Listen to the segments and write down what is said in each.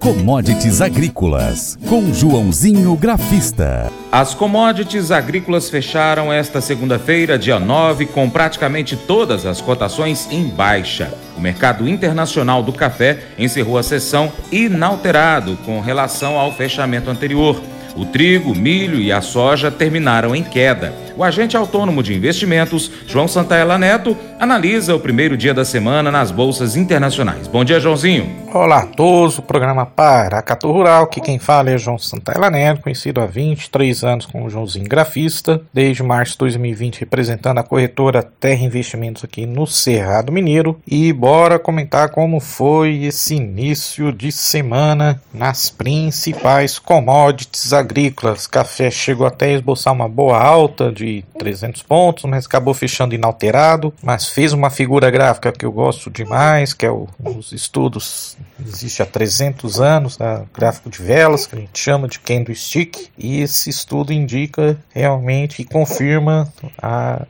Commodities Agrícolas, com Joãozinho Grafista. As commodities agrícolas fecharam esta segunda-feira, dia 9, com praticamente todas as cotações em baixa. O mercado internacional do café encerrou a sessão inalterado com relação ao fechamento anterior. O trigo, milho e a soja terminaram em queda. O agente autônomo de investimentos, João Santaella Neto, analisa o primeiro dia da semana nas bolsas internacionais. Bom dia, Joãozinho. Olá a todos, o programa Paracatu Rural, que quem fala é João Santaella Neto, conhecido há 23 anos como Joãozinho Grafista, desde março de 2020 representando a corretora Terra Investimentos aqui no Cerrado Mineiro. E bora comentar como foi esse início de semana nas principais commodities agrícolas. Café chegou até a esboçar uma boa alta de 300 pontos, mas acabou fechando inalterado, mas fez uma figura gráfica que eu gosto demais, que é o, os estudos, existe há 300 anos, tá? gráfico de velas, que a gente chama de candlestick, e esse estudo indica realmente e confirma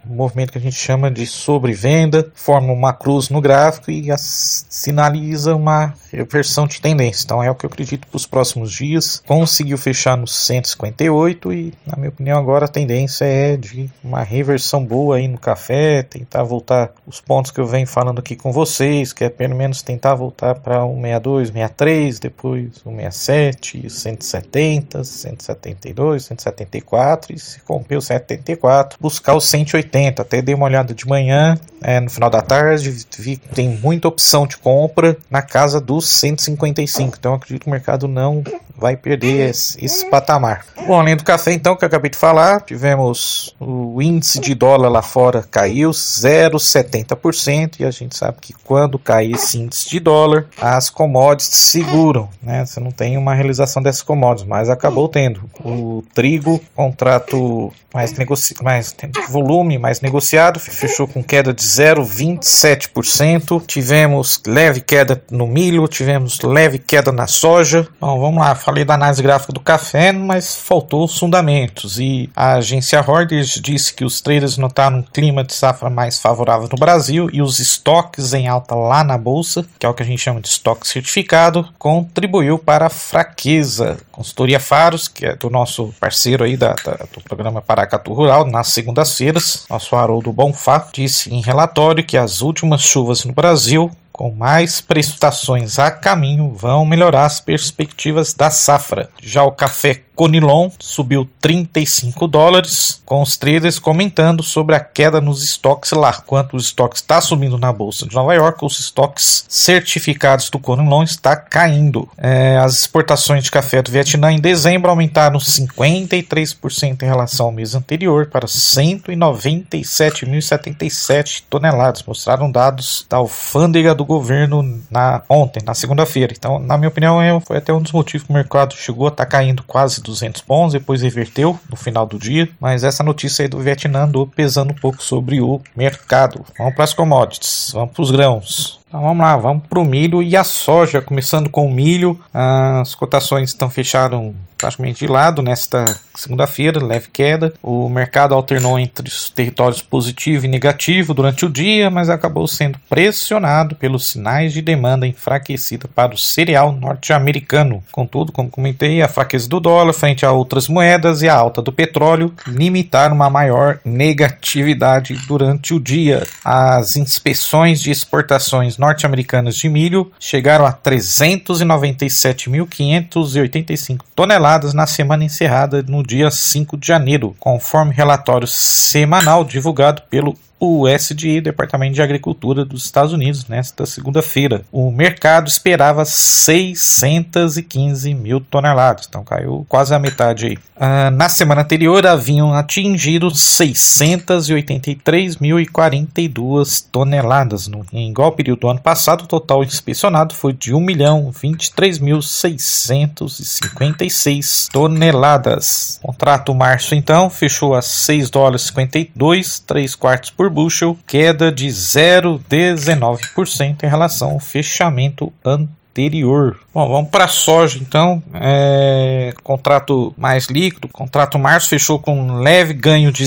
o movimento que a gente chama de sobrevenda, forma uma cruz no gráfico e sinaliza uma reversão de tendência. Então é o que eu acredito para os próximos dias. Conseguiu fechar no 158 e, na minha opinião, agora a tendência é de uma reversão boa aí no café, tentar voltar os pontos que eu venho falando aqui com vocês, que é pelo menos tentar voltar para 162, 63, depois 167, 170, 172, 174 e se romper o 174, buscar os 180. Até dei uma olhada de manhã, é, no final da tarde, vi que tem muita opção de compra na casa dos 155. Então acredito que o mercado não vai perder esse, esse, patamar. Bom, além do café, então, que eu acabei de falar, tivemos o índice de dólar lá fora caiu 0,70% e a gente sabe que quando cai esse índice de dólar, as commodities seguram, né? Você não tem uma realização dessas commodities, mas acabou tendo. O trigo, contrato mais, negoci mais volume, mais negociado, fechou com queda de 0,27%. Tivemos leve queda no milho, tivemos leve queda na soja. Bom, vamos lá, falei da análise gráfica do café, mas faltou os fundamentos. E a agência Reuters disse que os traders notaram um clima de safra mais favorável no Brasil e os estoques em alta lá na bolsa, que é o que a gente chama de estoque certificado, contribuiu para a fraqueza. Consultoria Faros, que é do nosso parceiro aí da, da do programa Paracatu Rural, nas segundas-feiras, nosso Haroldo Bonfá, disse em relatório que as últimas chuvas no Brasil com mais prestações a caminho, vão melhorar as perspectivas da safra. Já o café Conilon subiu 35 dólares, com os traders comentando sobre a queda nos estoques lá. Quanto os estoques está subindo na bolsa de Nova York, os estoques certificados do Conilon está caindo. É, as exportações de café do Vietnã em dezembro aumentaram 53% em relação ao mês anterior para 197.077 toneladas. Mostraram dados da alfândega do governo na ontem, na segunda-feira. Então, na minha opinião, é, foi até um dos motivos que o mercado chegou a estar tá caindo quase 200 pontos, depois reverteu no final do dia. Mas essa notícia aí do Vietnã andou pesando um pouco sobre o mercado. Vamos para as commodities, vamos para os grãos. Então vamos lá, vamos para o milho e a soja. Começando com o milho, as cotações estão fecharam praticamente de lado nesta segunda-feira, leve queda. O mercado alternou entre os territórios positivo e negativo durante o dia, mas acabou sendo pressionado pelos sinais de demanda enfraquecida para o cereal norte-americano. Contudo, como comentei, a fraqueza do dólar frente a outras moedas e a alta do petróleo limitaram uma maior negatividade durante o dia. As inspeções de exportações norte-americanas de milho chegaram a 397.585 toneladas na semana encerrada no dia 5 de janeiro, conforme relatório semanal divulgado pelo o USDA, Departamento de Agricultura dos Estados Unidos, nesta segunda-feira. O mercado esperava 615 mil toneladas, então caiu quase a metade aí. Ah, na semana anterior haviam atingido 683.042 toneladas. No, em igual período do ano passado, o total inspecionado foi de 1.023.656 toneladas. Contrato março, então, fechou a 6 dólares 52, 3 quartos por bushel, queda de 0,19% em relação ao fechamento anterior. Bom, vamos para a soja então. É, contrato mais líquido. Contrato março fechou com leve ganho de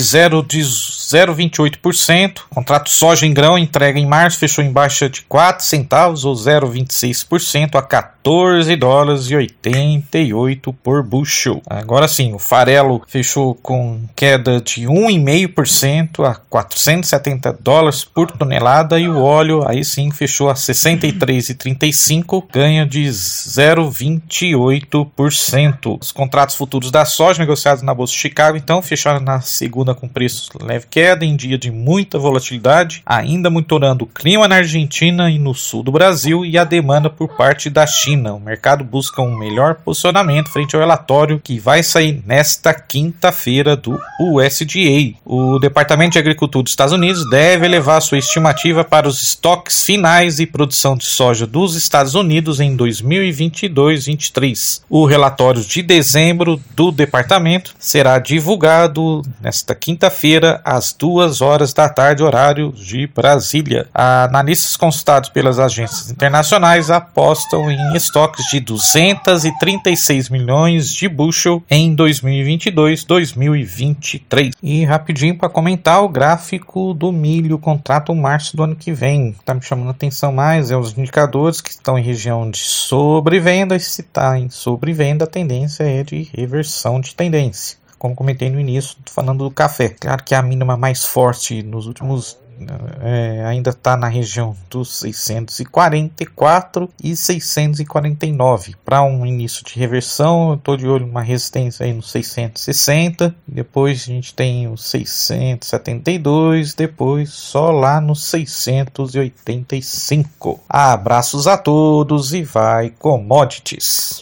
0,28%. Contrato soja em grão entrega em março fechou em baixa de 4 centavos ou 0,26% a 14 dólares e 88 por bushel. Agora sim, o farelo fechou com queda de 1,5% a 470 dólares por tonelada e o óleo aí sim fechou a 63,35, ganha de 0,28%. Os contratos futuros da soja negociados na bolsa de Chicago então fecharam na segunda com preços leve queda em dia de muita volatilidade, ainda monitorando o clima na Argentina e no sul do Brasil e a demanda por parte da China. O mercado busca um melhor posicionamento frente ao relatório que vai sair nesta quinta-feira do USDA. O Departamento de Agricultura dos Estados Unidos deve elevar sua estimativa para os estoques finais e produção de soja dos Estados Unidos em 2022-23. O relatório de dezembro do departamento será divulgado nesta quinta-feira às duas horas da tarde, horário de Brasília. Analistas consultados pelas agências internacionais apostam em estoques de 236 milhões de bushel em 2022-2023. E rapidinho para comentar o gráfico do milho contrato março do ano que vem. Está me chamando a atenção mais é os indicadores que estão em região de sobrevenda. E se está em sobrevenda, a tendência é de reversão de tendência como comentei no início, falando do café. Claro que a mínima mais forte nos últimos é, ainda está na região dos 644 e 649. Para um início de reversão, estou de olho numa resistência aí no 660. Depois a gente tem os 672. Depois só lá no 685. Abraços a todos e vai commodities.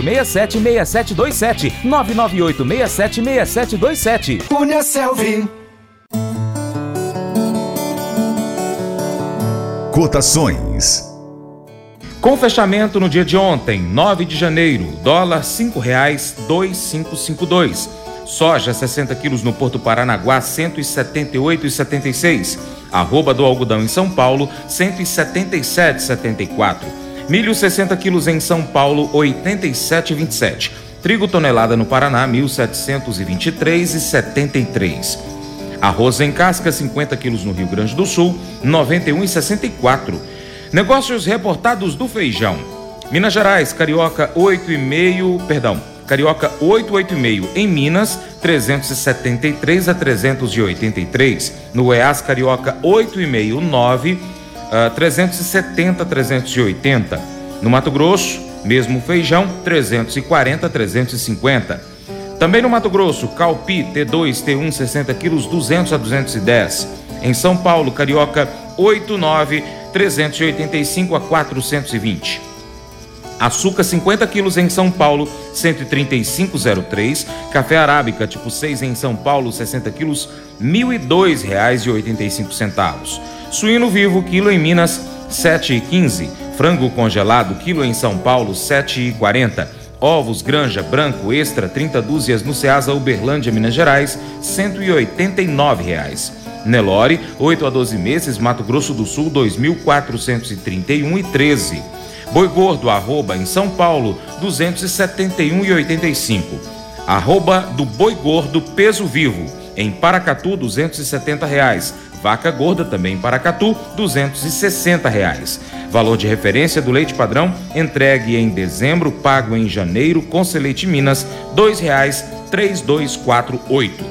6727 998 676727. Cunha Selvi. Cotações. Com fechamento no dia de ontem, 9 de janeiro, dólar R$ 5,2552. Soja 60 quilos no Porto Paranaguá 178,76. Arroba do algodão em São Paulo 177,74. Milho 60 quilos em São Paulo, 87,27. Trigo tonelada no Paraná, 1.723,73. Arroz em casca, 50 quilos no Rio Grande do Sul, 91,64. Negócios reportados do feijão. Minas Gerais, Carioca 8,5, perdão, Carioca 8,85 em Minas, 373 a 383. No EAS Carioca 8,5, 9 uh, 370 380. No Mato Grosso, mesmo feijão, 340 350. Também no Mato Grosso, Calpi T2 T1 60 quilos 200 a 210. Em São Paulo, Carioca 89 385 a 420. Açúcar 50 quilos em São Paulo 135,03. Café arábica tipo 6 em São Paulo 60 quilos R$ 1.002,85. Suíno vivo, quilo em Minas, 7,15. Frango congelado, quilo em São Paulo, 7,40. Ovos Granja Branco Extra, 30 dúzias no Ceasa Uberlândia, Minas Gerais, 189 reais. Nelore, 8 a 12 meses, Mato Grosso do Sul, 2.431,13. Boi Gordo, arroba, em São Paulo, 271,85. Arroba do Boi Gordo Peso Vivo, em Paracatu, 270 reais. Vaca gorda também para Catu, 260 reais. Valor de referência do leite padrão entregue em dezembro, pago em janeiro com Seleite Minas, R$ 2,3248.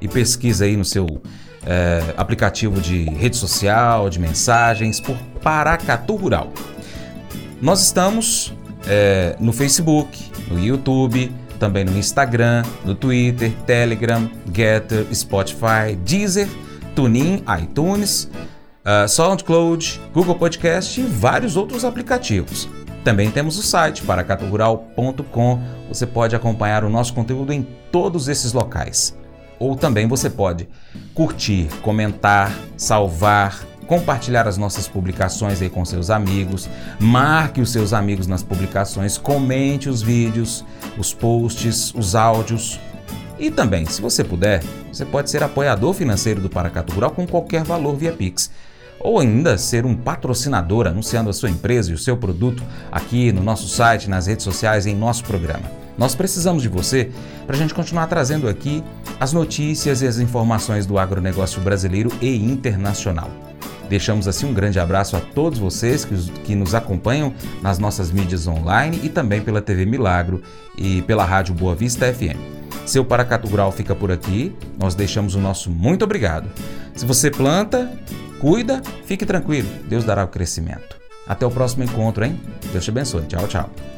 e pesquisa aí no seu é, aplicativo de rede social, de mensagens, por Paracatu Rural. Nós estamos é, no Facebook, no YouTube, também no Instagram, no Twitter, Telegram, Getter, Spotify, Deezer, TuneIn, iTunes, uh, SoundCloud, Google Podcast e vários outros aplicativos. Também temos o site paracaturural.com. Você pode acompanhar o nosso conteúdo em todos esses locais. Ou também você pode curtir, comentar, salvar, compartilhar as nossas publicações aí com seus amigos, marque os seus amigos nas publicações, comente os vídeos, os posts, os áudios. E também, se você puder, você pode ser apoiador financeiro do Paracatu Rural com qualquer valor via Pix. Ou ainda ser um patrocinador anunciando a sua empresa e o seu produto aqui no nosso site, nas redes sociais, em nosso programa. Nós precisamos de você para a gente continuar trazendo aqui as notícias e as informações do agronegócio brasileiro e internacional. Deixamos assim um grande abraço a todos vocês que, que nos acompanham nas nossas mídias online e também pela TV Milagro e pela Rádio Boa Vista FM. Seu Paracatu Rural fica por aqui. Nós deixamos o nosso muito obrigado. Se você planta, cuida, fique tranquilo. Deus dará o crescimento. Até o próximo encontro, hein? Deus te abençoe. Tchau, tchau.